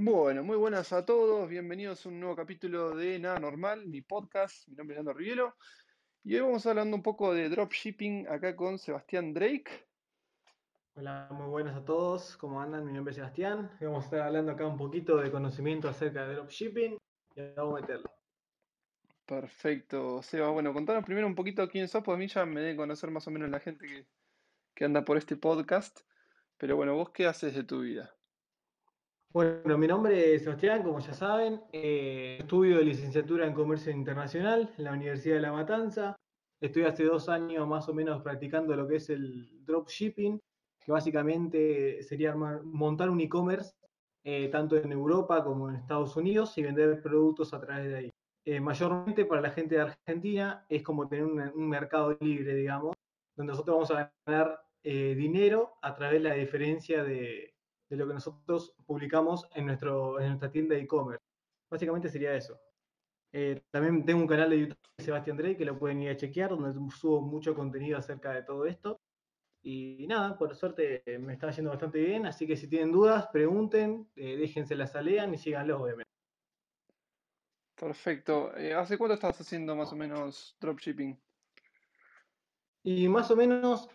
Bueno, muy buenas a todos, bienvenidos a un nuevo capítulo de Nada Normal, mi podcast, mi nombre es Leandro Rivielo y hoy vamos hablando un poco de dropshipping acá con Sebastián Drake. Hola, muy buenas a todos, ¿cómo andan? Mi nombre es Sebastián, vamos a estar hablando acá un poquito de conocimiento acerca de dropshipping y vamos a meterlo. Perfecto, Seba, bueno, contanos primero un poquito quién sos, pues a mí ya me debe conocer más o menos la gente que, que anda por este podcast, pero bueno, vos qué haces de tu vida? Bueno, mi nombre es Sebastián, como ya saben. Eh, estudio de licenciatura en Comercio Internacional en la Universidad de La Matanza. Estoy hace dos años más o menos practicando lo que es el dropshipping, que básicamente sería montar un e-commerce eh, tanto en Europa como en Estados Unidos y vender productos a través de ahí. Eh, mayormente para la gente de Argentina es como tener un, mercado libre, digamos, donde nosotros vamos a ganar dinero a través de la diferencia de, de lo que nosotros publicamos en, nuestro, en nuestra tienda de e-commerce. Básicamente sería eso. Eh, también tengo un canal de YouTube de Sebastián Drey que lo pueden ir a chequear, donde subo mucho contenido acerca de todo esto. Y nada, por suerte me está yendo bastante bien, así que si tienen dudas, pregunten, eh, déjense las alean y síganlo, obviamente. Perfecto. Eh, ¿Hace cuánto estás haciendo más o menos dropshipping? Y más o menos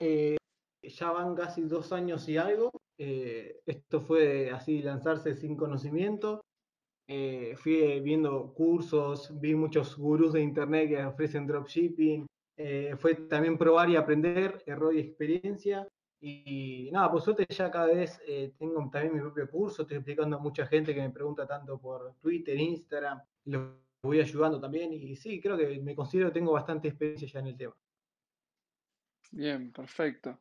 ya van casi dos años y algo. Eh, esto fue así lanzarse sin conocimiento. Eh, fui viendo cursos, vi muchos gurús de internet que ofrecen dropshipping. Eh, fue también probar y aprender, error y experiencia. Y nada, por suerte ya cada vez tengo también mi propio curso, estoy explicando a mucha gente que me pregunta tanto por Twitter, Instagram, lo voy ayudando también. Y sí, creo que me considero que tengo bastante experiencia ya en el tema. Bien, perfecto.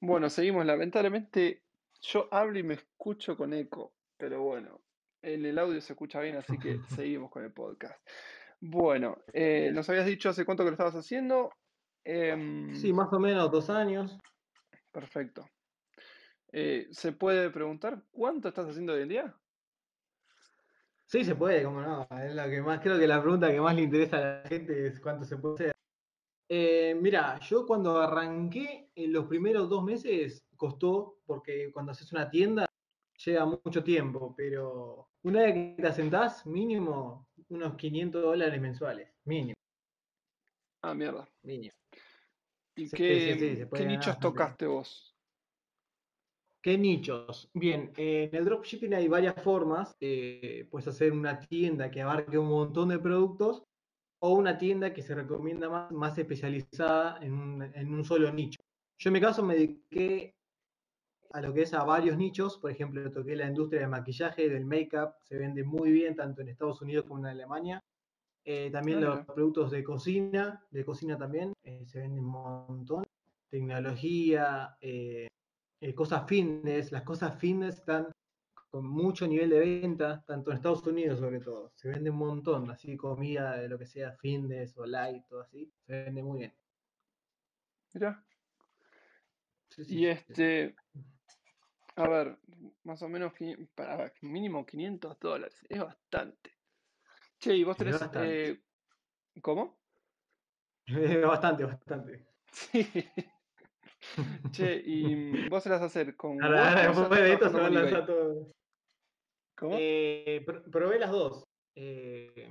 Bueno, seguimos. Lamentablemente yo hablo y me escucho con eco, pero bueno, en el audio se escucha bien, así que seguimos con el podcast. Bueno, eh, nos habías dicho hace cuánto que lo estabas haciendo. Em, sí, más o menos dos años. Perfecto. Eh, ¿Se puede preguntar cuánto estás haciendo hoy en día? Sí, se puede, como no. Es la que más, creo que la pregunta que más le interesa a la gente es cuánto se puede hacer. Eh, mira, yo cuando arranqué, en los primeros dos meses costó, porque cuando haces una tienda lleva mucho tiempo, pero una vez que te asentás, mínimo unos 500 dólares mensuales, mínimo. Ah, mierda. Mínimo. ¿Y qué, nichos tocaste vos? ¿Qué nichos? Bien, en el dropshipping hay varias formas. Eh, puedes hacer una tienda que abarque un montón de productos o una tienda que se recomienda más, más especializada en un, solo nicho. Yo en mi caso me dediqué a lo que es a varios nichos, por ejemplo, toqué la industria del maquillaje, del make-up, se vende muy bien tanto en Estados Unidos como en Alemania. Eh, también los productos de cocina, de cocina también, eh, se venden un montón. Tecnología, eh, cosas fitness, las cosas fitness están con mucho nivel de venta, tanto en Estados Unidos sobre todo. Se vende un montón, así comida de lo que sea fitness o light, todo así. Se vende muy bien. Mira. y este, a ver, más o menos, para mínimo 500 dólares, es bastante. Che, y vos tenés... Eh, ¿Cómo? Bastante, bastante. Sí. Che, y vos se las hacer con. Ahora, después de esto se van a lanzar todo. ¿Cómo? Eh, probé las dos. Eh,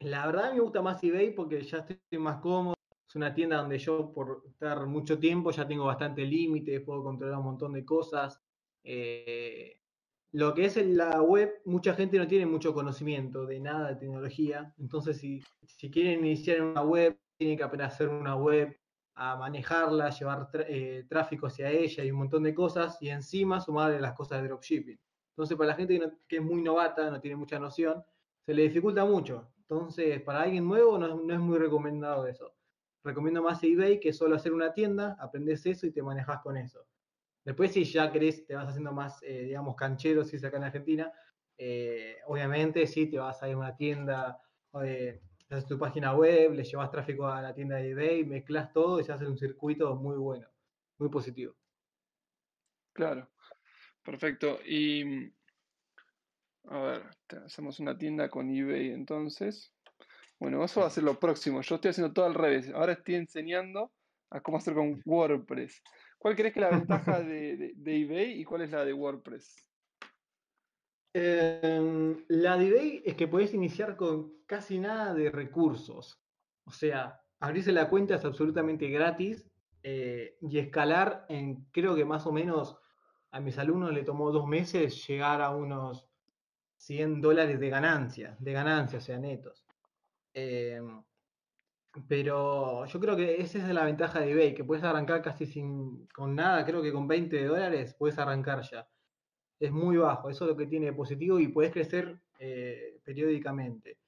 la verdad me gusta más eBay porque ya estoy más cómodo. Es una tienda donde yo por estar mucho tiempo ya tengo bastante límite, puedo controlar un montón de cosas. Eh, lo que es en la web, mucha gente no tiene mucho conocimiento de nada de tecnología. Entonces, si, si quieren iniciar una web, tienen que aprender a hacer una web, a manejarla, llevar tráfico hacia ella y un montón de cosas, y encima sumarle las cosas de dropshipping. Entonces, para la gente que, es muy novata, no tiene mucha noción, se le dificulta mucho. Entonces, para alguien nuevo no, es muy recomendado eso. Recomiendo más eBay que solo hacer una tienda, aprendes eso y te manejas con eso. Después, si ya querés, te vas haciendo más, eh, digamos, canchero, si es acá en Argentina, eh, obviamente sí, te vas a ir a una tienda, eh, haces tu página web, le llevas tráfico a la tienda de eBay, mezclas todo y se hace un circuito muy bueno, muy positivo. Claro. Perfecto. Y a ver, hacemos una tienda con eBay entonces. Bueno, eso va a ser lo próximo. Yo estoy haciendo todo al revés. Ahora estoy enseñando a cómo hacer con WordPress. ¿Cuál crees que es la ventaja de, eBay y cuál es la de WordPress? Em, la de eBay es que puedes iniciar con casi nada de recursos. O sea, abrirse la cuenta es absolutamente gratis eh, y escalar en, creo que más o menos a mis alumnos le tomó dos meses llegar a unos 100 dólares de ganancia, de ganancia, o sea, netos. Em, pero yo creo que esa es la ventaja de eBay, que puedes arrancar casi sin, con nada, creo que con 20 dólares puedes arrancar ya. Es muy bajo, eso es lo que tiene de positivo y puedes crecer eh, periódicamente.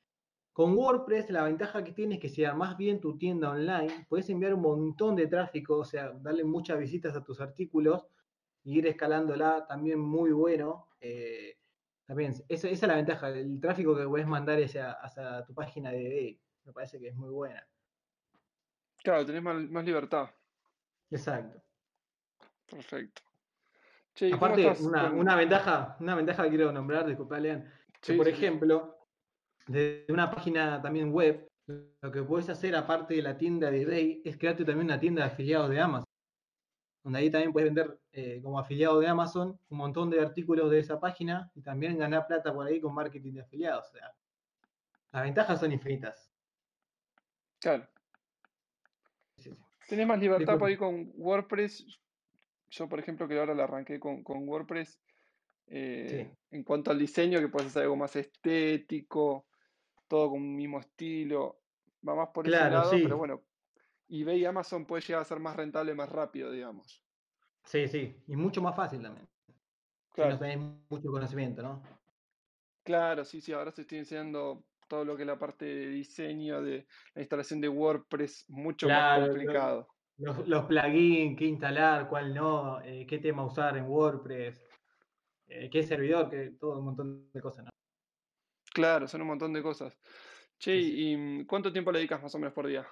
Con WordPress la ventaja que tiene es que si armas bien tu tienda online, puedes enviar un montón de tráfico, o sea, darle muchas visitas a tus artículos y ir escalándola también muy bueno. Eh, también, esa, es la ventaja, el tráfico que puedes mandar hacia, hacia tu página de eBay. Me parece que es muy buena. Claro, tenés más, libertad. Exacto. Perfecto. Aparte, una, ventaja, una ventaja que quiero nombrar, disculpa, Lean, que por ejemplo, de una página también web, lo que puedes hacer aparte de la tienda de eBay es crearte también una tienda de afiliados de Amazon. Donde ahí también puedes vender eh, como afiliado de Amazon un montón de artículos de esa página y también ganar plata por ahí con marketing de afiliados. O sea, las ventajas son infinitas. Claro. Tenés más libertad por ahí con WordPress. Yo, por ejemplo, que ahora la arranqué con, WordPress. Eh, en cuanto al diseño, que puedes hacer algo más estético, todo con un mismo estilo. Va más por ese lado, pero bueno, eBay y Amazon puede llegar a ser más rentable más rápido, digamos. Sí, sí, y mucho más fácil también. Claro. Si no tenés mucho conocimiento, ¿no? Claro, sí, sí, ahora se estoy enseñando todo lo que es la parte de diseño, de la instalación de WordPress, mucho más complicado. Los, plugins, qué instalar, cuál no, eh, qué tema usar en WordPress, eh, qué servidor, que todo un montón de cosas, ¿no? Claro, son un montón de cosas. Che, ¿y mm, cuánto tiempo le dedicas más o menos por día?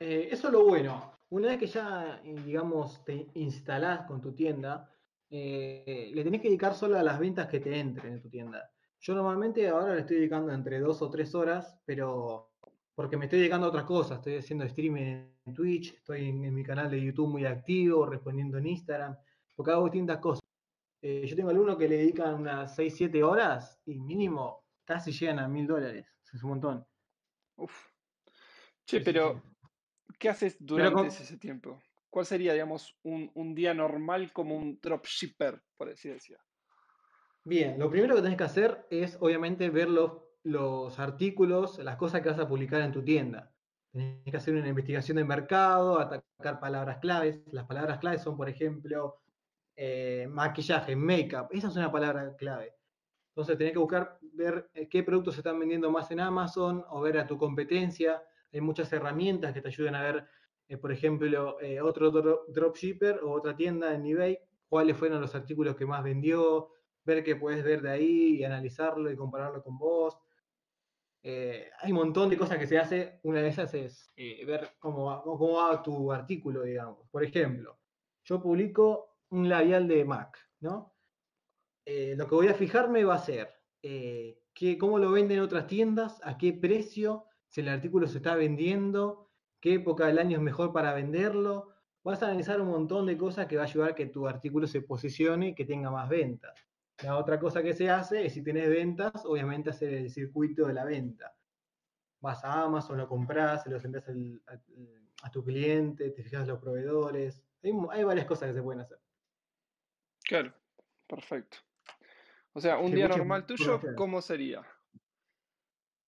Eh, eso es lo bueno. Una vez que ya, digamos, te instalás con tu tienda, le tenés que dedicar solo a las ventas que te entren en tu tienda. Yo normalmente ahora le estoy dedicando entre dos o tres horas, pero porque me estoy dedicando a otras cosas. Estoy haciendo streaming en Twitch, estoy en, mi canal de YouTube muy activo, respondiendo en Instagram, porque hago distintas cosas. Eh, yo tengo alumnos que le dedican unas 6, 7 horas y mínimo casi llegan a mil dólares. Es un montón. Uf. Che, pero ¿qué haces durante ese tiempo? ¿Cuál sería, digamos, un, un, día normal como un dropshipper, por así decirlo? Bien, lo primero que tenés que hacer es obviamente ver los, artículos, las cosas que vas a publicar en tu tienda. Tenés que hacer una investigación de mercado, atacar palabras claves. Las palabras claves son, por ejemplo, eh, maquillaje, make-up. Esa es una palabra clave. Entonces tenés que buscar, ver eh, qué productos se están vendiendo más en Amazon o ver a tu competencia. Hay muchas herramientas que te ayudan a ver, eh, por ejemplo, otro dropshipper o otra tienda en eBay, cuáles fueron los artículos que más vendió, ver qué puedes ver de ahí y analizarlo y compararlo con vos. Eh, hay un montón de cosas que se hace. Una de esas es eh, ver cómo va, tu artículo, digamos. Por ejemplo, yo publico un labial de MAC, ¿no? Eh, lo que voy a fijarme va a ser que, cómo lo venden otras tiendas, a qué precio, si el artículo se está vendiendo, qué época del año es mejor para venderlo. Vas a analizar un montón de cosas que va a ayudar a que tu artículo se posicione y que tenga más ventas. La otra cosa que se hace es si tenés ventas, obviamente hacer el circuito de la venta. Vas a Amazon, lo compras, se lo envías a, tu cliente, te fijas los proveedores. Hay, varias cosas que se pueden hacer. Claro, perfecto. O sea, un día normal tuyo, ¿cómo sería?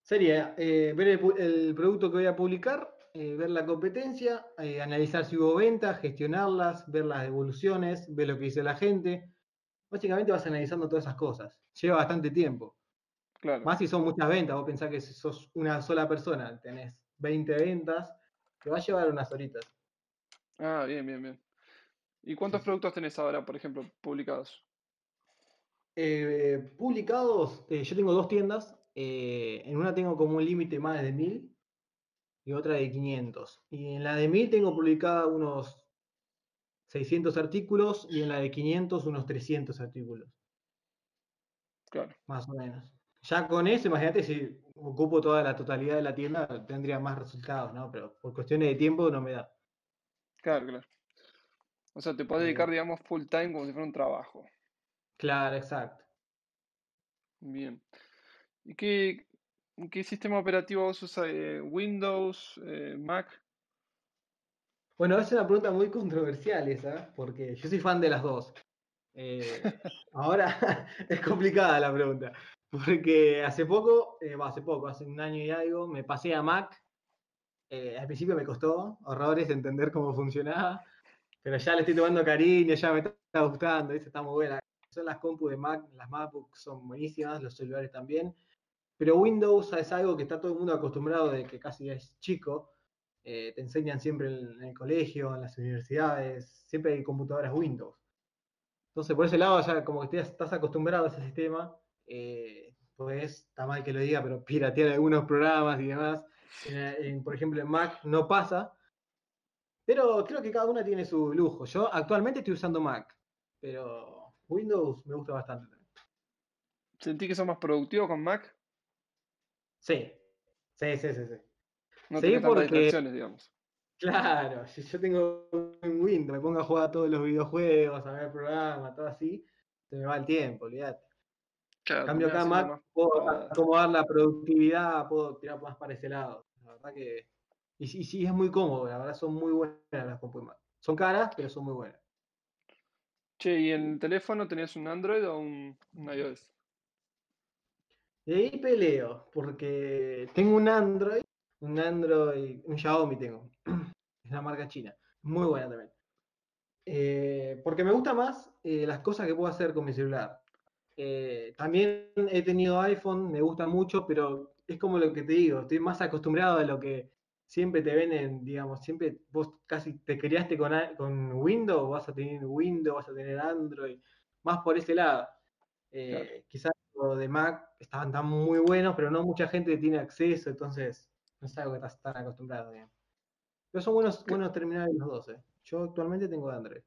Sería eh, ver el, producto que voy a publicar, eh, ver la competencia, eh, analizar si hubo ventas, gestionarlas, ver las devoluciones, ver lo que dice la gente, básicamente vas analizando todas esas cosas. Lleva bastante tiempo. Claro. Más si son muchas ventas, vos pensás que si sos una sola persona, tenés 20 ventas, te va a llevar unas horitas. Ah, bien, bien, bien. ¿Y cuántos productos tenés ahora, por ejemplo, publicados? Eh, publicados, eh, yo tengo dos tiendas. Eh, en una tengo como un límite más de 1000 y otra de 500. Y en la de 1000 tengo publicada unos 600 artículos y en la de 500 unos 300 artículos. Claro. Más o menos. Ya con eso, imagínate si ocupo toda la totalidad de la tienda, tendría más resultados, ¿no? Pero por cuestiones de tiempo no me da. Claro, claro. O sea, te puedes dedicar, digamos, full time como si fuera un trabajo. Claro, exacto. Bien. ¿Y qué, qué sistema operativo vos usas? Eh, ¿Windows? Eh, ¿Mac? Bueno, es una pregunta muy controversial esa, porque yo soy fan de las dos. Eh, ahora es complicada la pregunta, porque hace poco, hace poco, hace un año y algo, me pasé a Mac. al principio me costó horrores entender cómo funcionaba, pero ya le estoy tomando cariño, ya me está gustando, está muy buena son las compu de Mac, las MacBooks son buenísimas, los celulares también. Pero Windows es algo que está todo el mundo acostumbrado de que casi es chico. Eh, te enseñan siempre en, el colegio, en las universidades, siempre hay computadoras Windows. Entonces, por ese lado, ya como que estás acostumbrado a ese sistema, eh, pues está mal que lo diga, pero piratear algunos programas y demás. por ejemplo, en Mac no pasa. Pero creo que cada una tiene su lujo. Yo actualmente estoy usando Mac, pero Windows me gusta bastante también. ¿Sentí que son más productivos con Mac? Sí, sí, sí, sí. sí. No sí, porque... digamos. Claro, si yo tengo un Windows, me pongo a jugar todos los videojuegos, a ver programas, todo así, se me va el tiempo, olvídate. Claro, cambio acá Mac, puedo acomodar la productividad, puedo tirar más para ese lado. La verdad que. Y sí, sí, es muy cómodo, la verdad son muy buenas las compu Mac. Son caras, pero son muy buenas. Che, ¿y en el teléfono tenías un Android o un, iOS? Y ahí peleo, porque tengo un Android, un Android, un Xiaomi tengo. Es una marca china. Muy buena también. Eh, porque me gusta más eh, las cosas que puedo hacer con mi celular. Eh, también he tenido iPhone, me gusta mucho, pero es como lo que te digo, estoy más acostumbrado a lo que siempre te venden, digamos, siempre vos casi te criaste con, con Windows, vas a tener Windows, vas a tener Android, más por ese lado. Quizás los de Mac estaban tan muy buenos, pero no mucha gente tiene acceso, entonces no es algo que estás tan acostumbrado. Pero son buenos, buenos terminales los dos. Eh. Yo actualmente tengo Android.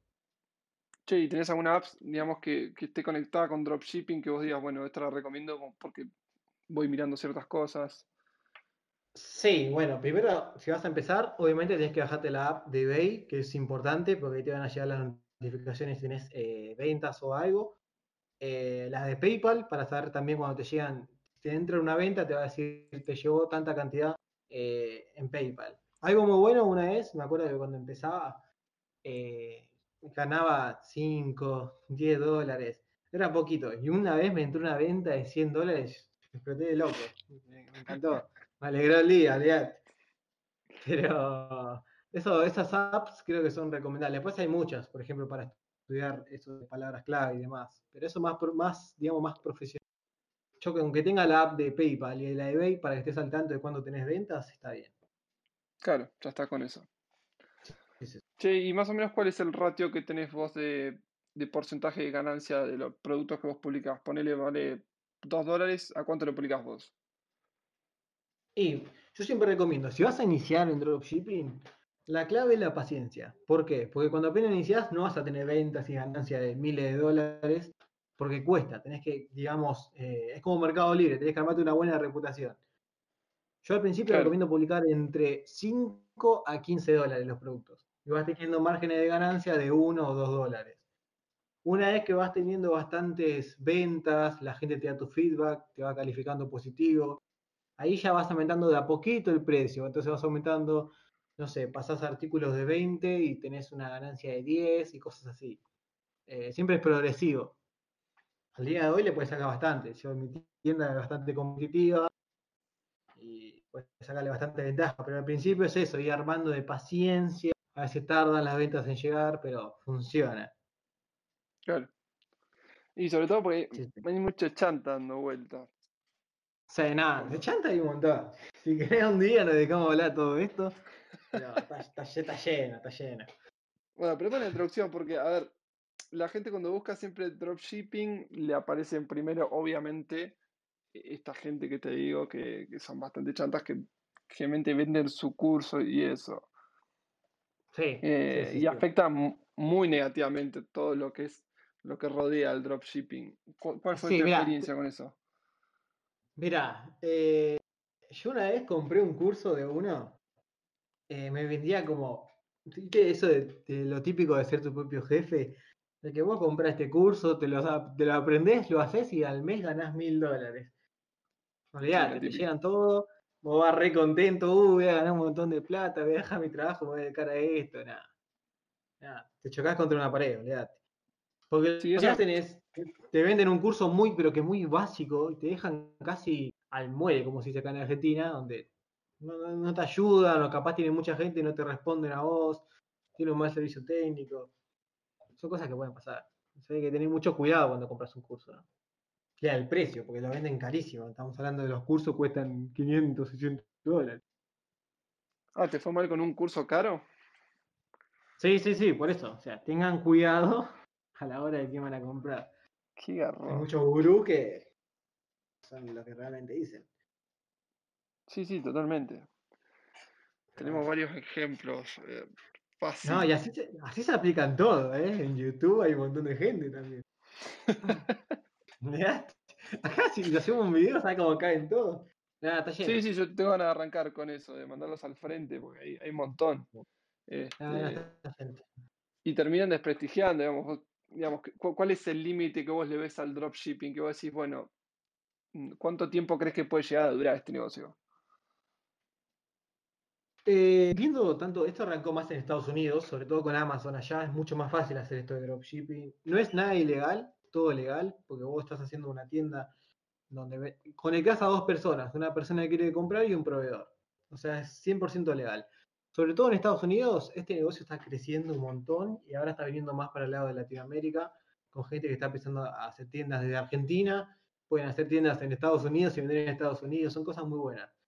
Che, ¿y tenés alguna app, digamos, que, que esté conectada con dropshipping que vos digas, bueno, esta la recomiendo porque voy mirando ciertas cosas? Sí, bueno, primero, si vas a empezar, obviamente tienes que bajarte la app de eBay, que es importante porque ahí te van a llegar las notificaciones si tienes eh, ventas o algo. Eh, las de PayPal, para saber también cuando te llegan, si te entra una venta, te va a decir, te llegó tanta cantidad eh, en PayPal. Algo muy bueno una vez, me acuerdo que cuando empezaba, ganaba 5, 10 dólares, era poquito. Y una vez me entró una venta de 100 dólares, me exploté de loco, me encantó. Me alegró el día, aliat. Pero eso, esas apps creo que son recomendables. Después hay muchas, por ejemplo, para estudiar eso de palabras clave y demás. Pero eso más, más digamos, más profesional. Yo que aunque tenga la app de PayPal y la de eBay para que estés al tanto de cuando tenés ventas, está bien. Claro, ya está con eso. Che, y más o menos cuál es el ratio que tenés vos de, de porcentaje de ganancia de los productos que vos publicás. Ponele, vale 2 dólares, ¿a cuánto lo publicás vos? Y yo siempre recomiendo, si vas a iniciar en dropshipping, la clave es la paciencia. ¿Por qué? Porque cuando apenas inicias no vas a tener ventas y ganancias de miles de dólares, porque cuesta. Tenés que, digamos, eh, es como Mercado Libre, tenés que armarte una buena reputación. Yo al principio recomiendo publicar entre 5 a 15 dólares los productos. Y vas teniendo márgenes de ganancia de 1 o 2 dólares. Una vez que vas teniendo bastantes ventas, la gente te da tu feedback, te va calificando positivo, ahí ya vas aumentando de a poquito el precio. Entonces vas aumentando, no sé, pasás artículos de 20 y tenés una ganancia de 10 y cosas así. Eh, siempre es progresivo. Al día de hoy le puedes sacar bastante. Yo mi tienda es bastante competitiva y puedes sacarle bastante ventaja. Pero al principio es eso, ir armando de paciencia. A veces tardan las ventas en llegar, pero funciona. Claro. Y sobre todo porque hay mucha chanta dando vueltas. O sea, nada, de chanta hay un montón. Si querés un día nos dedicamos a hablar de todo esto. Pero está, está, llena, está llena. Bueno, pero la introducción, porque, a ver, la gente cuando busca siempre dropshipping le aparecen primero, obviamente, esta gente que te digo que, son bastante chantas que generalmente venden su curso y eso. Sí. Eh, y afecta muy negativamente todo lo que es lo que rodea el dropshipping. ¿Cuál fue tu experiencia con eso? Mira, eh, yo una vez compré un curso de uno, eh, me vendía como, ¿qué eso de, lo típico de ser tu propio jefe? De que vos compras este curso, te lo, te lo aprendés, lo haces y al mes ganás mil dólares. Olvídate, te llegan todo, vos vas re contento, uh, voy a ganar un montón de plata, voy a dejar mi trabajo, voy a dedicar a esto, nada. nada. Te chocás contra una pared, olvídate. Porque lo que hacen es, te venden un curso muy, pero que muy básico, y te dejan casi al muelle, como se acá en Argentina, donde no, te ayudan, o capaz tiene mucha gente y no te responden a vos, tiene un mal servicio técnico. Son cosas que pueden pasar. hay que tener mucho cuidado cuando compras un curso. ¿no? Ya el precio, porque lo venden carísimo. Estamos hablando de los cursos cuestan 500, 600 dólares. Ah, ¿te fue mal con un curso caro? Sí, sí, sí, por eso. O sea, tengan cuidado a la hora de que van a comprar. Qué garro. Hay muchos gurús que son lo que realmente dicen. Sí, sí, totalmente. Tenemos varios ejemplos. Eh, no, y así se, así se aplican todo, ¿eh? En YouTube hay un montón de gente también. Acá si hacemos un video, ¿sabes cómo caen todos? Sí, sí, yo tengo ganas de arrancar con eso, de mandarlos al frente, porque hay, hay un montón. Este, y terminan desprestigiando, digamos, digamos, ¿cuál es el límite que vos le ves al dropshipping? Que vos decís, bueno, ¿cuánto tiempo crees que puede llegar a durar este negocio? Eh, viendo tanto, esto arrancó más en Estados Unidos, sobre todo con Amazon allá, es mucho más fácil hacer esto de dropshipping. No es nada ilegal, todo legal, porque vos estás haciendo una tienda donde conectás a dos personas, una persona que quiere comprar y un proveedor. O sea, es 100% legal. Sobre todo en Estados Unidos, este negocio está creciendo un montón y ahora está viniendo más para el lado de Latinoamérica, con gente que está empezando a hacer tiendas desde Argentina, pueden hacer tiendas en Estados Unidos y vender en Estados Unidos, son cosas muy buenas.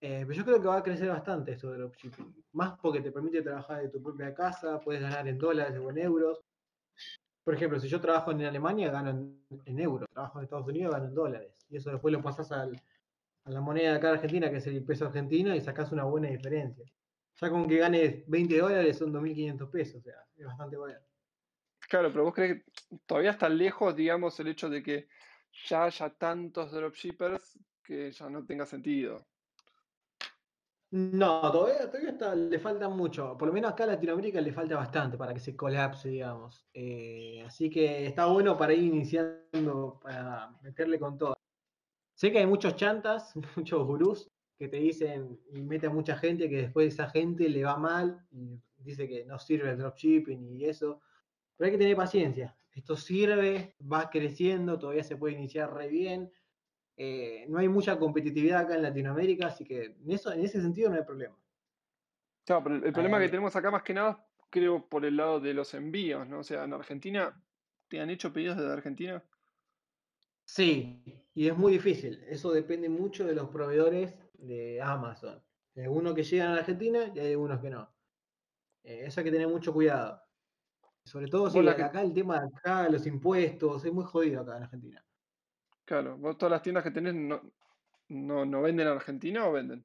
Eh, pero yo creo que va a crecer bastante esto de dropshipping, más porque te permite trabajar de tu propia casa, puedes ganar en dólares o en euros. Por ejemplo, si yo trabajo en Alemania, gano en, euros, trabajo en Estados Unidos, gano en dólares. Y eso después lo pasas a la moneda de acá de Argentina, que es el peso argentino, y sacas una buena diferencia. Ya con que ganes 20 dólares son 2.500 pesos, o sea, es bastante bueno. Claro, pero vos crees que todavía está lejos, digamos, el hecho de que ya haya tantos dropshippers que ya no tenga sentido. No, todavía, todavía le falta mucho. Por lo menos acá en Latinoamérica le falta bastante para que se colapse, digamos. Eh, así que está bueno para ir iniciando, para meterle con todo. Sé que hay muchos chantas, muchos gurús que te dicen y mete a mucha gente que después esa gente le va mal y dice que no sirve el dropshipping y eso. Pero hay que tener paciencia. Esto sirve, va creciendo, todavía se puede iniciar re bien eh, no hay mucha competitividad acá en Latinoamérica, así que en, eso, en ese sentido no hay problema. Claro, pero el, problema que tenemos acá más que nada, creo, por el lado de los envíos, ¿no? O sea, en Argentina, ¿te han hecho pedidos desde Argentina? Sí, y es muy difícil. Eso depende mucho de los proveedores de Amazon. Hay algunos que llegan a la Argentina y hay algunos que no. Eh, eso hay que tener mucho cuidado. Sobre todo si acá el tema de acá, los impuestos, es muy jodido acá en Argentina. Claro, vos todas las tiendas que tenés no, no, venden en Argentina o venden?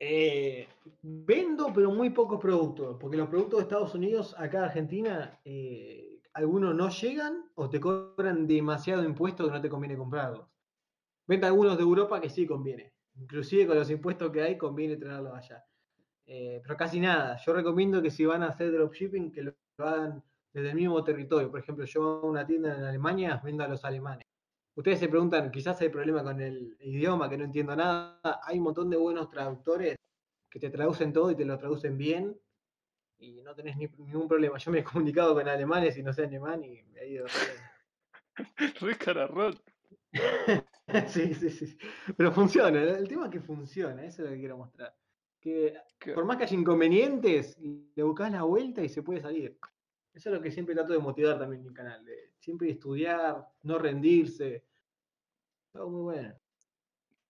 Eh, vendo, pero muy pocos productos, porque los productos de Estados Unidos, acá en Argentina, eh, algunos no llegan o te cobran demasiado impuesto que no te conviene comprarlos. Vende algunos de Europa que sí conviene. Inclusive con los impuestos que hay, conviene tenerlos allá. Eh, pero casi nada. Yo recomiendo que si van a hacer dropshipping, que lo hagan desde el mismo territorio. Por ejemplo, yo a una tienda en Alemania, vendo a los alemanes. Ustedes se preguntan, quizás hay problema con el idioma, que no entiendo nada. Hay un montón de buenos traductores que te traducen todo y te lo traducen bien y no tenés ningún problema. Yo me he comunicado con alemanes y no sé alemán y me ha ido cararrón. sí, sí, sí. Pero funciona. El tema es que funciona, eso es lo que quiero mostrar. Que por más que haya inconvenientes, le buscas la vuelta y se puede salir. Eso es lo que siempre trato de motivar también en mi canal, de siempre estudiar, no rendirse. Todo muy bueno.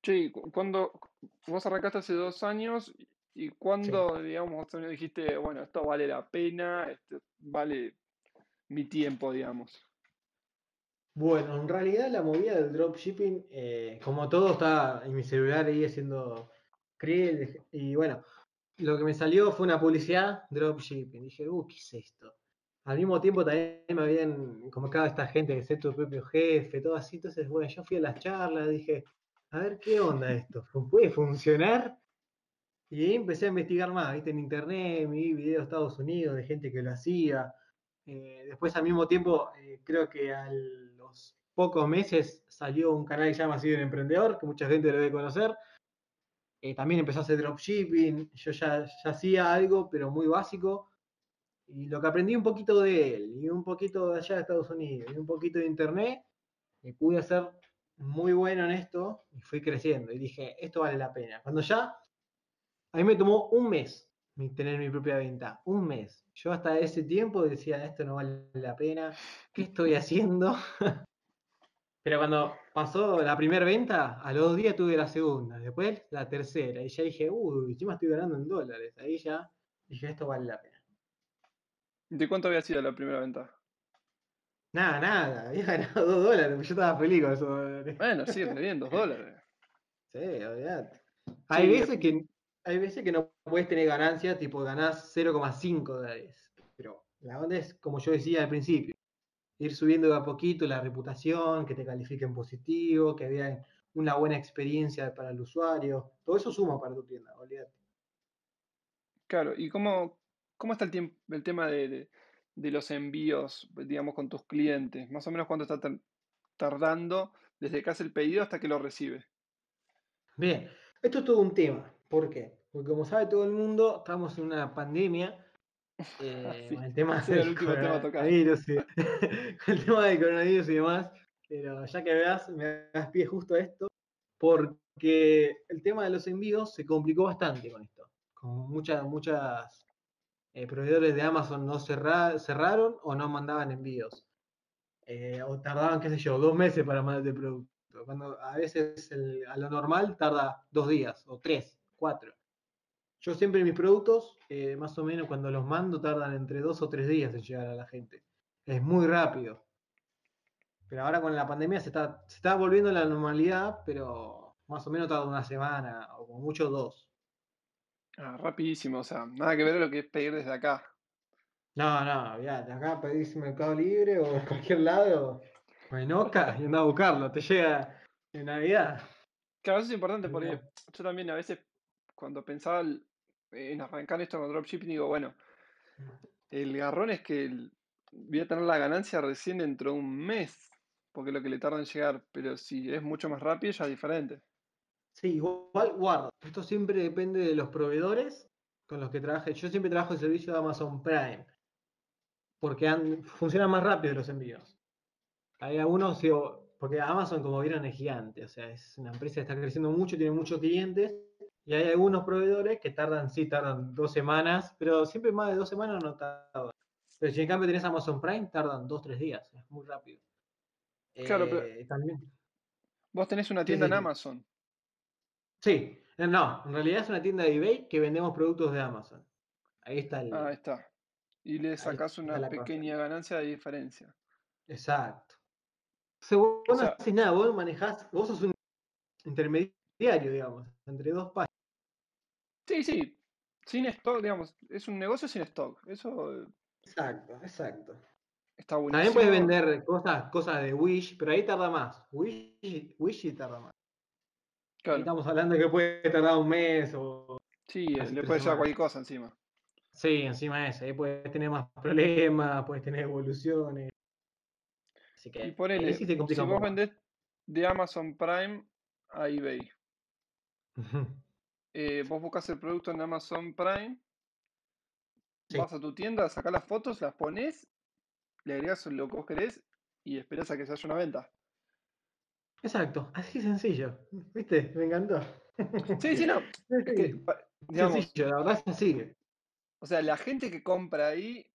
Sí, cuando vos arrancaste hace dos años y cuando, digamos, dijiste, bueno, esto vale la pena, esto vale mi tiempo, digamos. Bueno, en realidad la movida del dropshipping, eh, como todo, está en mi celular ahí haciendo krill y bueno, lo que me salió fue una publicidad dropshipping. Dije, uh, ¿qué es esto? Al mismo tiempo también me habían convocado esta gente que ser tu propio jefe, todo así. Entonces, bueno, yo fui a las charlas, dije, a ver qué onda esto, ¿puede funcionar? Y ahí empecé a investigar más, viste, en internet, vi videos de Estados Unidos de gente que lo hacía. Eh, después al mismo tiempo, eh, creo que a los pocos meses salió un canal que se llama Así un Emprendedor, que mucha gente lo debe conocer. Eh, también empezó a hacer dropshipping, yo ya, ya hacía algo, pero muy básico. Y lo que aprendí un poquito de él, y un poquito de allá de Estados Unidos, y un poquito de internet, y pude ser muy bueno en esto, y fui creciendo. Y dije, esto vale la pena. Cuando ya, a mí me tomó un mes tener mi propia venta, un mes. Yo hasta ese tiempo decía, esto no vale la pena, ¿qué estoy haciendo? Pero cuando pasó la primera venta, a los dos días tuve la segunda, después la tercera, y ya dije, uy, encima estoy ganando en dólares. Ahí ya dije, esto vale la pena. ¿De cuánto había sido la primera venta? Nada, nada, había ganado dos dólares, yo estaba feliz con eso. Bueno, sí, bien, dos dólares. Sí, olvídate. Hay veces que hay veces que no puedes tener ganancias, tipo ganás 0,5 dólares. Pero la onda es, como yo decía al principio, ir subiendo de a poquito la reputación, que te califiquen positivo, que vean una buena experiencia para el usuario. Todo eso suma para tu tienda, olvídate. Claro, ¿y cómo, cómo está el, el tema de, los envíos, digamos, con tus clientes? Más o menos cuánto está tardando desde que hace el pedido hasta que lo recibe. Bien, esto es todo un tema. ¿Por qué? Porque como sabe todo el mundo, estamos en una pandemia. Eh, el tema del coronavirus, el tema del coronavirus y demás. Pero ya que veas, me das pie justo a esto, porque el tema de los envíos se complicó bastante con esto. Con muchas, muchas eh, proveedores de Amazon no cerraron o no mandaban envíos. Eh, o tardaban, qué sé yo, dos meses para mandar el producto. Cuando a veces a lo normal tarda dos días o tres cuatro. Yo siempre mis productos, eh, más o menos cuando los mando, tardan entre dos o tres días en llegar a la gente. Es muy rápido. Pero ahora con la pandemia se está, se está volviendo a la normalidad, pero más o menos tarda una semana, o como mucho dos. Ah, rapidísimo, o sea, nada que ver lo que es pedir desde acá. No, no, ya, de acá pedís Mercado Libre o en cualquier lado, o en Oca y anda a buscarlo, te llega en Navidad. Claro, eso es importante porque yo también a veces cuando pensaba en arrancar esto con dropshipping, digo, bueno, el garrón es que voy a tener la ganancia recién dentro de un mes, porque lo que le tarda en llegar, pero si es mucho más rápido ya es diferente. Sí, igual guarda. Esto siempre depende de los proveedores con los que trabaje. Yo siempre trabajo el servicio de Amazon Prime, porque funcionan más rápido los envíos. Hay algunos, porque Amazon, como vieron, es gigante, o sea, es una empresa que está creciendo mucho, tiene muchos clientes, y hay algunos proveedores que tardan, sí, tardan dos semanas, pero siempre más de dos semanas no tardan. Pero si en cambio tenés Amazon Prime, tardan dos, tres días, es muy rápido. Claro, pero eh, también. Vos tenés una tienda en Amazon. Sí, no, en realidad es una tienda de eBay que vendemos productos de Amazon. Ahí está el. Ah, ahí está. Y le sacás una pequeña ganancia de diferencia. Exacto. O sea, vos no haces nada, vos manejás, vos sos un intermediario, digamos, entre dos páginas. Sí, sí. Sin stock, digamos, es un negocio sin stock. Eso. Exacto, exacto. Está buenísimo. También puedes vender cosas, cosas de Wish, pero ahí tarda más. Wish, Wish tarda más. Claro. estamos hablando de que puede tardar un mes o. Sí, le puede llevar cualquier cosa encima. Sí, encima de eso. Ahí puedes tener más problemas, puedes tener evoluciones. Así que y ponele, si vos vendés de Amazon Prime a eBay, eh, vos buscas el producto en Amazon Prime, vas a tu tienda, sacás las fotos, las pones, le agregas lo que vos querés y esperas a que se haya una venta. Exacto, así sencillo. ¿Viste? Me encantó. Sí, sí, no. Es que, sencillo, la verdad es así. O sea, la gente que compra ahí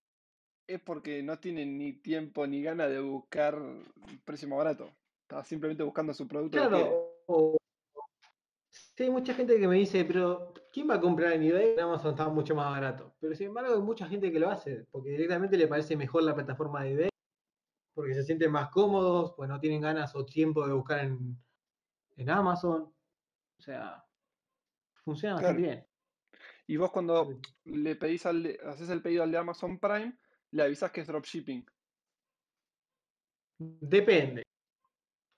es porque no tiene ni tiempo ni gana de buscar precio más barato. Está simplemente buscando su producto. Claro. Sí, hay mucha gente que me dice, pero ¿quién va a comprar en eBay? En Amazon está mucho más barato. Pero sin embargo, hay mucha gente que lo hace, porque directamente le parece mejor la plataforma de eBay, porque se sienten más cómodos, pues no tienen ganas o tiempo de buscar en, Amazon. O sea, funciona bastante bien. Y vos cuando le pedís al haces el pedido al de Amazon Prime, le avisas que es dropshipping. Depende.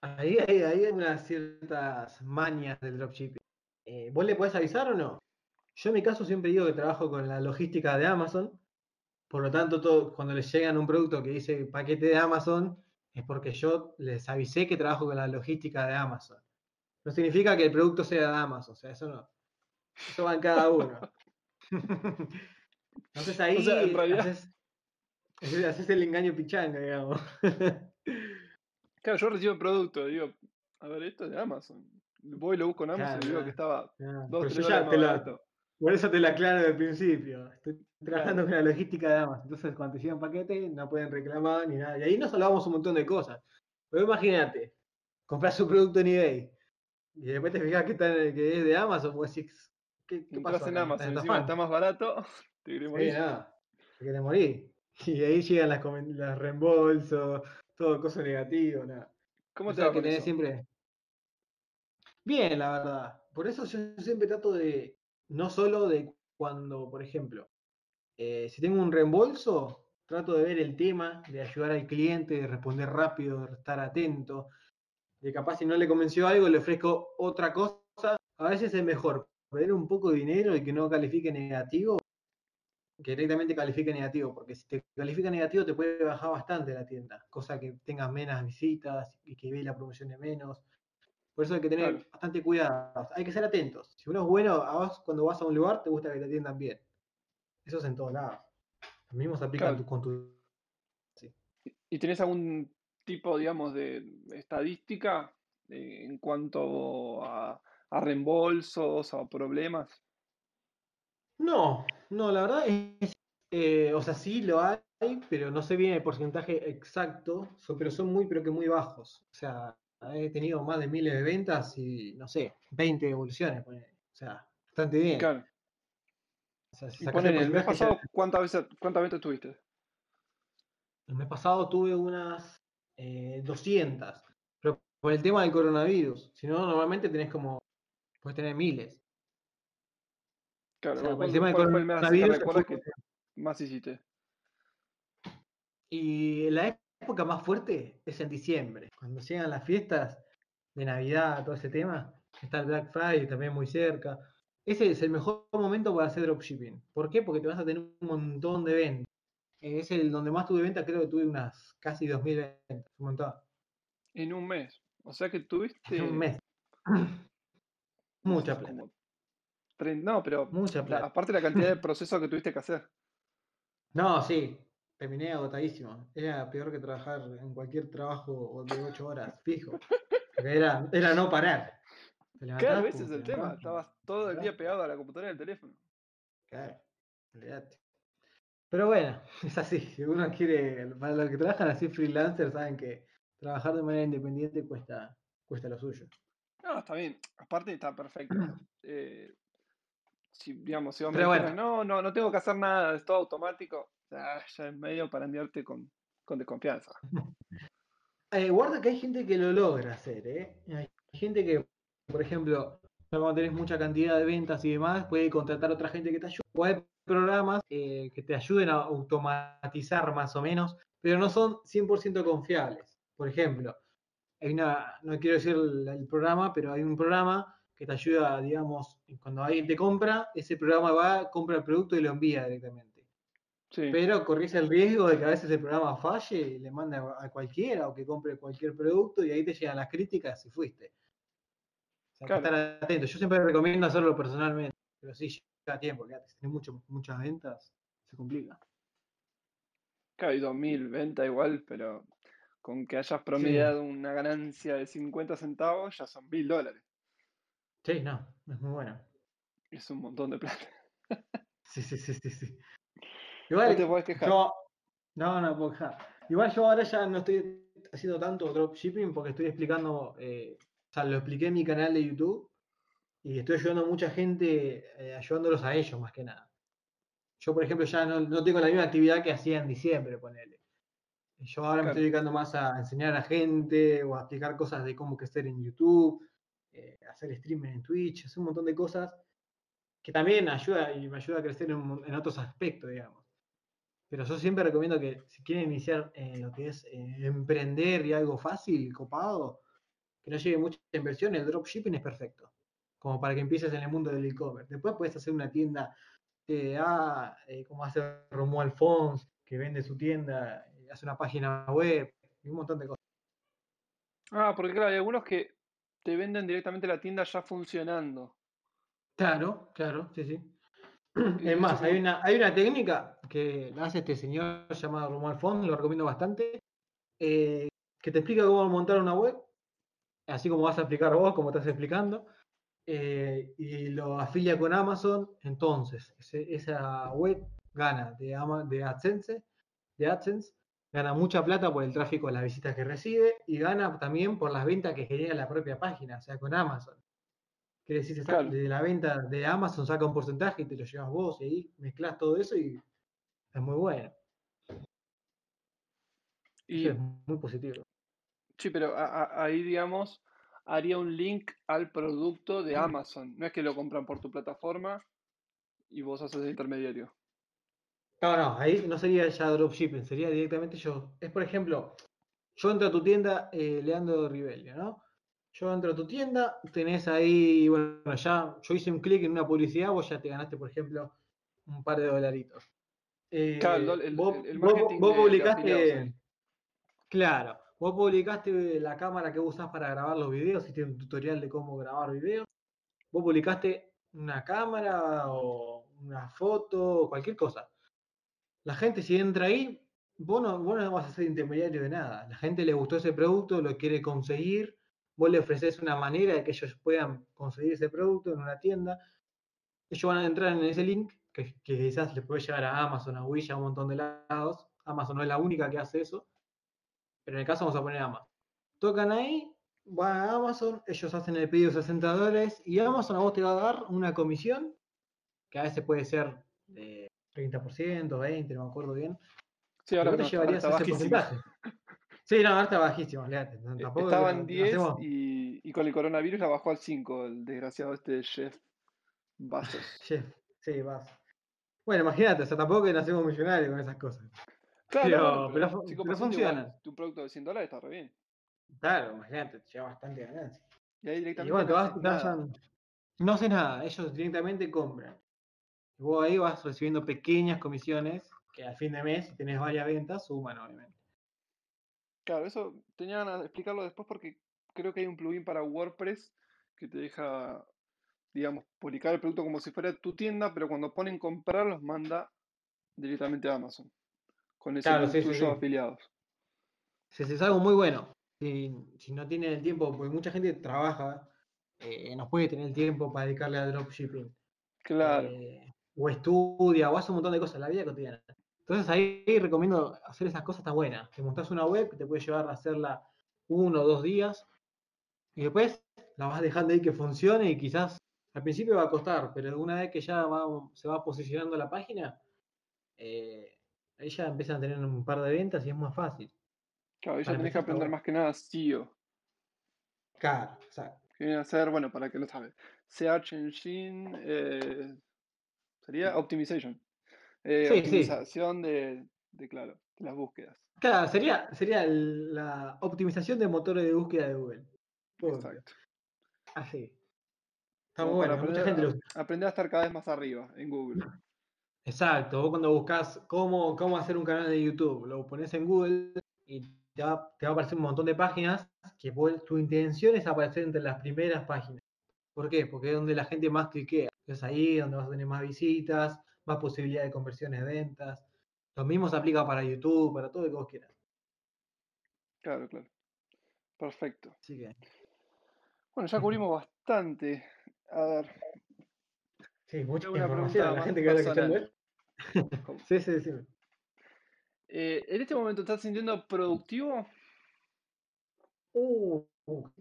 Ahí, hay unas ciertas mañas del dropshipping. Eh, ¿Vos le podés avisar o no? Yo en mi caso siempre digo que trabajo con la logística de Amazon Por lo tanto, todo, cuando les llegan un producto que dice paquete de Amazon, es porque yo les avisé que trabajo con la logística de Amazon. No significa que el producto sea de Amazon, o sea, eso no. Eso va en cada uno. Entonces ahí haces, el engaño pichanga, digamos. claro, yo recibo el producto, digo, a ver, esto es de Amazon. Voy y lo busco en Amazon y digo que estaba dos, tres ya Por eso te lo aclaro el principio. Estoy trabajando con la logística de Amazon. Entonces, cuando te llegan paquete, no pueden reclamar ni nada. Y ahí nos salvamos un montón de cosas. Pero imagínate, compras un producto en eBay y después te fijas que, está, que es de Amazon, pues decís, ¿qué, qué pasa? en Amazon, encima está más barato, te querés morir. Sí, nada, te querés morir. Y ahí llegan las, las reembolsos, todo cosa negativo, nada. ¿Cómo te va que tener siempre? Bien, la verdad. Por eso yo siempre trato de, no solo de cuando, por ejemplo, eh, si tengo un reembolso, trato de ver el tema, de ayudar al cliente, de responder rápido, de estar atento, de capaz si no le convenció algo, le ofrezco otra cosa. A veces es mejor perder un poco de dinero y que no califique negativo que directamente califique negativo, porque si te califica negativo te puede bajar bastante la tienda, cosa que tengas menos visitas y que ve la promoción de menos. Por eso hay que tener bastante cuidado, hay que ser atentos. Si uno es bueno, a vos cuando vas a un lugar te gusta que te atiendan bien. Eso es en todos lados. Lo mismo se aplica con tu... ¿Y tenés algún tipo, digamos, de estadística eh, en cuanto a, reembolsos o problemas? No, no, la verdad es, eh, o sea, sí lo hay, pero no sé bien el porcentaje exacto, pero son muy, pero que muy bajos. O sea, he tenido más de miles de ventas y, no sé, 20 devoluciones, o sea, bastante bien. Claro el mes pasado, ¿cuántas veces, cuántas veces tuviste? El mes pasado tuve unas 200, eh, pero por el tema del coronavirus. Si no, normalmente tenés como, puedes tener miles. Claro, por el tema del coronavirus. que más hiciste? Y la época más fuerte es en diciembre, cuando llegan las fiestas de Navidad, todo ese tema. Está el Black Friday también muy cerca. Ese es el mejor momento para hacer dropshipping. ¿Por qué? Porque te vas a tener un montón de ventas. Es el donde más tuve ventas, creo que tuve unas casi 2.000 ventas. Un montón. En un mes. O sea que tuviste. En un mes. Mucha plata. No, pero Mucha plata. aparte la cantidad de procesos que tuviste que hacer. No, sí. Terminé agotadísimo. Era peor que trabajar en cualquier trabajo de 8 horas, fijo. era, era no parar. Claro, ese es el tema. Estabas todo el día pegado a la computadora y al teléfono. Claro, Pero bueno, es así. Si uno quiere, para los que trabajan así freelancers, saben que trabajar de manera independiente cuesta, cuesta lo suyo. No, está bien. Aparte está perfecto. Eh, si, digamos, si vos no, no, no tengo que hacer nada, es todo automático, ya, es medio para enviarte con, con desconfianza. Eh, guarda que hay gente que lo logra hacer, ¿eh? Hay gente que por ejemplo, cuando tenés mucha cantidad de ventas y demás, puedes contratar a otra gente que te ayude. O hay programas eh, que te ayuden a automatizar más o menos, pero no son 100% confiables. Por ejemplo, hay una, no quiero decir el, programa, pero hay un programa que te ayuda, digamos, cuando alguien te compra, ese programa va, compra el producto y lo envía directamente. Pero corres el riesgo de que a veces el programa falle y le mande a cualquiera o que compre cualquier producto y ahí te llegan las críticas si fuiste estar atento. Yo siempre recomiendo hacerlo personalmente, pero sí, lleva tiempo, si tienes muchas ventas, se complica. Claro, hay 2.000 ventas igual, pero con que hayas promediado una ganancia de 50 centavos, ya son 1.000 dólares. Sí, no, es muy bueno. Es un montón de plata. sí, sí, sí, sí, sí. Igual, no te puedes quejar. Yo, no, no puedo quejar. Igual yo ahora ya no estoy haciendo tanto dropshipping porque estoy explicando eh, o sea, lo expliqué en mi canal de YouTube y estoy ayudando a mucha gente, eh, ayudándolos a ellos más que nada. Yo, por ejemplo, ya no, tengo la misma actividad que hacía en diciembre, ponele. Yo ahora me estoy dedicando más a enseñar a gente o a explicar cosas de cómo crecer en YouTube, eh, hacer streaming en Twitch, hacer un montón de cosas que también ayuda y me ayuda a crecer en, otros aspectos, digamos. Pero yo siempre recomiendo que si quieren iniciar en lo que es eh, emprender y algo fácil, copado, que no lleve mucha inversión, el dropshipping es perfecto. Como para que empieces en el mundo del e-commerce. Después puedes hacer una tienda ah, eh, como hace Romuald Fons, que vende su tienda, eh, hace una página web, y un montón de cosas. Ah, porque claro, hay algunos que te venden directamente la tienda ya funcionando. Claro, claro, sí, sí. Es más, hay una, hay una técnica que hace este señor llamado Romuald Fons, lo recomiendo bastante, eh, que te explica cómo montar una web, así como vas a explicar vos, como estás explicando, eh, y lo afilia con Amazon, entonces esa web gana de, de, AdSense, de AdSense, gana mucha plata por el tráfico de las visitas que recibe y gana también por las ventas que genera la propia página, o sea, con Amazon. Quiere decir, de la venta de Amazon saca un porcentaje y te lo llevas vos y ahí mezclas todo eso y es muy bueno. Y es muy positivo. Sí, pero ahí, digamos, haría un link al producto de Amazon. No es que lo compran por tu plataforma y vos haces el intermediario. No, no, ahí no sería ya dropshipping, sería directamente yo. Es por ejemplo, yo entro a tu tienda, eh, Leandro Rivelio, ¿no? Yo entro a tu tienda, tenés ahí, bueno, ya yo hice un clic en una publicidad, vos ya te ganaste, por ejemplo, un par de dolaritos. Eh, claro, el, vos, publicaste. claro, Vos publicaste la cámara que usás para grabar los videos, hiciste un tutorial de cómo grabar videos. Vos publicaste una cámara o una foto o cualquier cosa. La gente si entra ahí, vos no, vos no vas a ser intermediario de nada. La gente le gustó ese producto, lo quiere conseguir, vos le ofreces una manera de que ellos puedan conseguir ese producto en una tienda. Ellos van a entrar en ese link, que, que quizás les puede llegar a Amazon, a Wish, a un montón de lados. Amazon no es la única que hace eso pero en el caso vamos a poner Amazon. Tocan ahí, van a Amazon, ellos hacen el pedido de 60 dólares y Amazon a vos te va a dar una comisión, que a veces puede ser de 30%, 20%, no me acuerdo bien. Sí, ahora te llevarías ese porcentaje. Sí, no, ahora está bajísimo, Estaban 10 y, con el coronavirus la bajó al 5, el desgraciado este Jeff Bezos. Jeff, sí, vas. Bueno, imagínate, o sea, tampoco que nacemos millonarios con esas cosas. Claro, pero, pero, funciona. tu producto de 100 dólares está re bien. Claro, imagínate, te lleva bastante ganancia. Y ahí directamente. Y bueno, te vas, no haces nada, ellos directamente compran. Y vos ahí vas recibiendo pequeñas comisiones que al fin de mes, si tenés varias ventas, suman, obviamente. Claro, eso tenía que explicarlo después porque creo que hay un plugin para WordPress que te deja, digamos, publicar el producto como si fuera tu tienda, pero cuando ponen comprar los manda directamente a Amazon con ese claro, sí, afiliados. Sí, es algo muy bueno. Si, no tienen el tiempo, porque mucha gente trabaja, eh, no puede tener el tiempo para dedicarle a dropshipping. Claro. Eh, o estudia, o hace un montón de cosas en la vida cotidiana. Entonces ahí recomiendo hacer esas cosas tan buenas. Te montás una web te puede llevar a hacerla uno o dos días y después la vas dejando ahí que funcione y quizás al principio va a costar, pero una vez que ya se va posicionando la página, eh, ahí ya empiezan a tener un par de ventas y es más fácil. Claro, ahí ya tenés que aprender más que nada SEO. Claro, exacto. Que viene a ser, bueno, para que lo sabe, Search Engine eh, sería Optimization. Eh, optimización De, de, claro, de las búsquedas. Claro, sería, sería la optimización de motores de búsqueda de Google. Exacto. Así. Está muy bueno. Mucha gente lo... Aprender a estar cada vez más arriba en Google. Exacto, vos cuando buscas cómo, cómo hacer un canal de YouTube, lo pones en Google y te va, a aparecer un montón de páginas que tu intención es aparecer entre las primeras páginas. ¿Por qué? Porque es donde la gente más cliquea. Es ahí donde vas a tener más visitas, más posibilidad de conversiones de ventas. Lo mismo se aplica para YouTube, para todo lo que vos quieras. Claro, claro. Perfecto. Así que... Bueno, ya cubrimos bastante. A ver, Sí, mucha información la gente que va escuchando sí, sí, sí. Eh, ¿En este momento estás sintiendo productivo? Uh,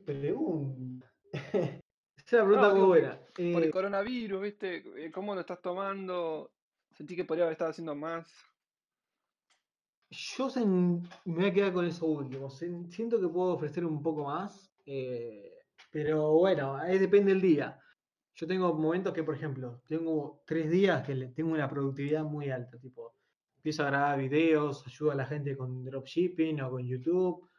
pregunta. es una pregunta muy buena. Por el eh, coronavirus, ¿viste? Eh, ¿Cómo lo estás tomando? ¿Sentí que podría haber estado haciendo más? Yo me voy a quedar con eso último. Siento que puedo ofrecer un poco más, pero bueno, ahí depende del día. Yo tengo momentos que, por ejemplo, tengo tres días que tengo una productividad muy alta, tipo, empiezo a grabar videos, ayudo a la gente con dropshipping o con YouTube,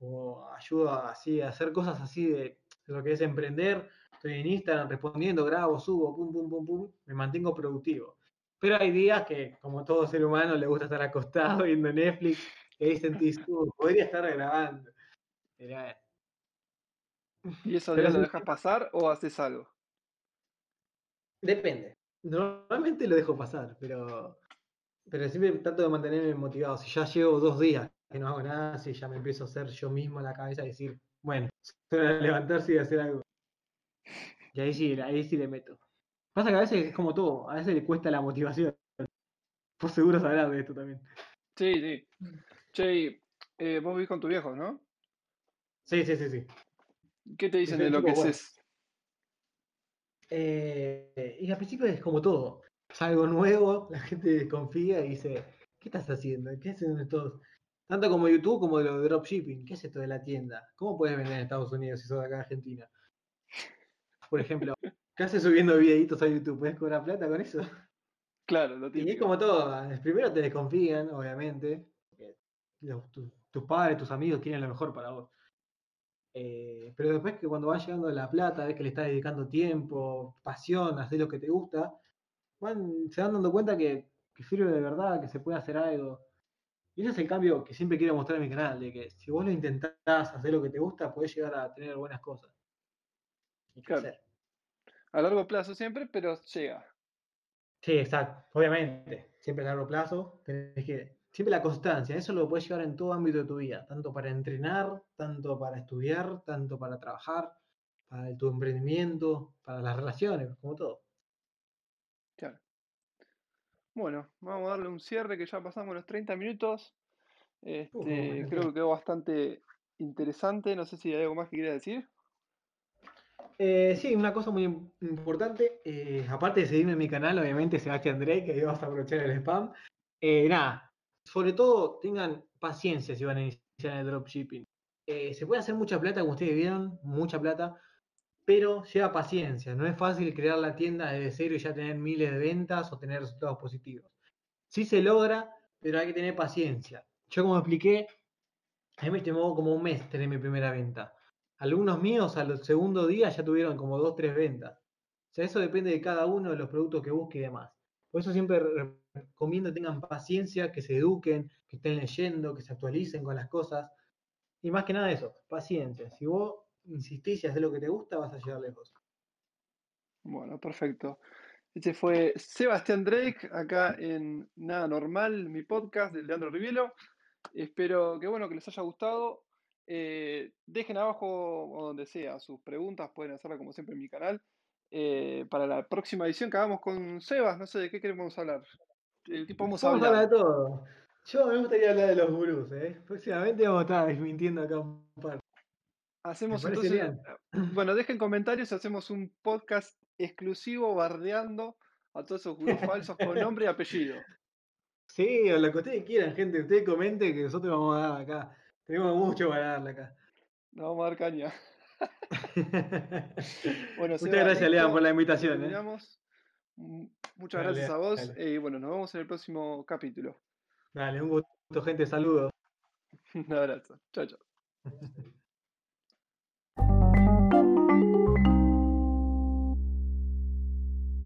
o ayudo así a hacer cosas así de, lo que es emprender. Estoy en Instagram respondiendo, grabo, subo, pum, pum, pum, pum, me mantengo productivo. Pero hay días que, como todo ser humano, le gusta estar acostado viendo Netflix y ahí sentís, uh, podría estar grabando. ¿Y eso días lo dejas pasar o haces algo? Depende. Normalmente lo dejo pasar, pero, pero siempre trato de mantenerme motivado. Si ya llevo dos días que no hago nada, si ya me empiezo a hacer yo mismo en la cabeza y decir, bueno, solo levantarse y hacer algo. Y ahí sí, ahí sí le meto. Pasa que a veces es como todo, a veces le cuesta la motivación. Vos seguro sabrás de esto también. Sí, sí. Che, eh, vos vivís con tu viejo, ¿no? Sí, sí, sí, sí. ¿Qué te dicen de lo que es? Eh, y al principio es como todo. Es algo nuevo, la gente desconfía y dice, ¿qué estás haciendo? ¿Qué hacen estos? Tanto como YouTube como de lo de dropshipping. ¿Qué es esto de la tienda? ¿Cómo puedes vender en Estados Unidos si sos de acá en Argentina? Por ejemplo, ¿qué haces subiendo videitos a YouTube? ¿Puedes cobrar plata con eso? Claro, lo Y es como todo. Primero te desconfían, obviamente. tus padres, tus amigos quieren lo mejor para vos. Eh, pero después que cuando va llegando la plata, ves que le estás dedicando tiempo, pasión, hacer lo que te gusta, se van dando cuenta que, sirve de verdad, que se puede hacer algo. Y ese es el cambio que siempre quiero mostrar en mi canal, de que si vos lo intentás hacer lo que te gusta, podés llegar a tener buenas cosas. A largo plazo siempre, pero llega. Sí, exacto. Obviamente, siempre a largo plazo, tenés que siempre la constancia, eso lo puedes llevar en todo ámbito de tu vida, tanto para entrenar, tanto para estudiar, tanto para trabajar, para tu emprendimiento, para las relaciones, como todo. Claro. Bueno, vamos a darle un cierre que ya pasamos los 30 minutos. Este, creo que quedó bastante interesante. No sé si hay algo más que quieras decir. Eh, sí, una cosa muy importante, eh, aparte de seguirme en mi canal, obviamente Sebastián Drake, que ahí vas a aprovechar el spam. Eh, nada, sobre todo tengan paciencia si van a iniciar el dropshipping. Eh, se puede hacer mucha plata, como ustedes vieron, mucha plata, pero lleva paciencia. No es fácil crear la tienda desde cero y ya tener miles de ventas o tener resultados positivos. Sí se logra, pero hay que tener paciencia. Yo como expliqué, a mí me tomó como un mes tener mi primera venta. Algunos míos al segundo día ya tuvieron como dos, tres ventas. O sea, eso depende de cada uno de los productos que busque y demás. Por eso siempre recomiendo que tengan paciencia, que se eduquen, que estén leyendo, que se actualicen con las cosas. Y más que nada eso, paciencia. Si vos insistís y haces lo que te gusta, vas a llegar lejos. Bueno, perfecto. Este fue Sebastián Drake, acá en Nada Normal, mi podcast de Leandro Rivielo. Espero que bueno, que les haya gustado. Eh, dejen abajo o donde sea sus preguntas, pueden hacerla como siempre en mi canal. Eh, para la próxima edición que hagamos con Sebas, no sé de qué queremos hablar. El tipo vamos, a hablar. de todo. Yo me gustaría hablar de los gurús, ¿eh? Próximamente vamos a estar desmintiendo acá un par. Hacemos entonces. Bueno, dejen comentarios y hacemos un podcast exclusivo bardeando a todos esos gurús falsos con nombre y apellido. Sí, o lo que ustedes quieran, gente. Ustedes comenten que nosotros vamos a dar acá. Tenemos mucho para darle acá. Nos vamos a dar caña. bueno, Muchas gracias, Lean, por la invitación. ¿eh? Mm, muchas gracias a vos y bueno, nos vemos en el próximo capítulo. Dale, un gusto, gente, saludos. un abrazo. Chao, chao.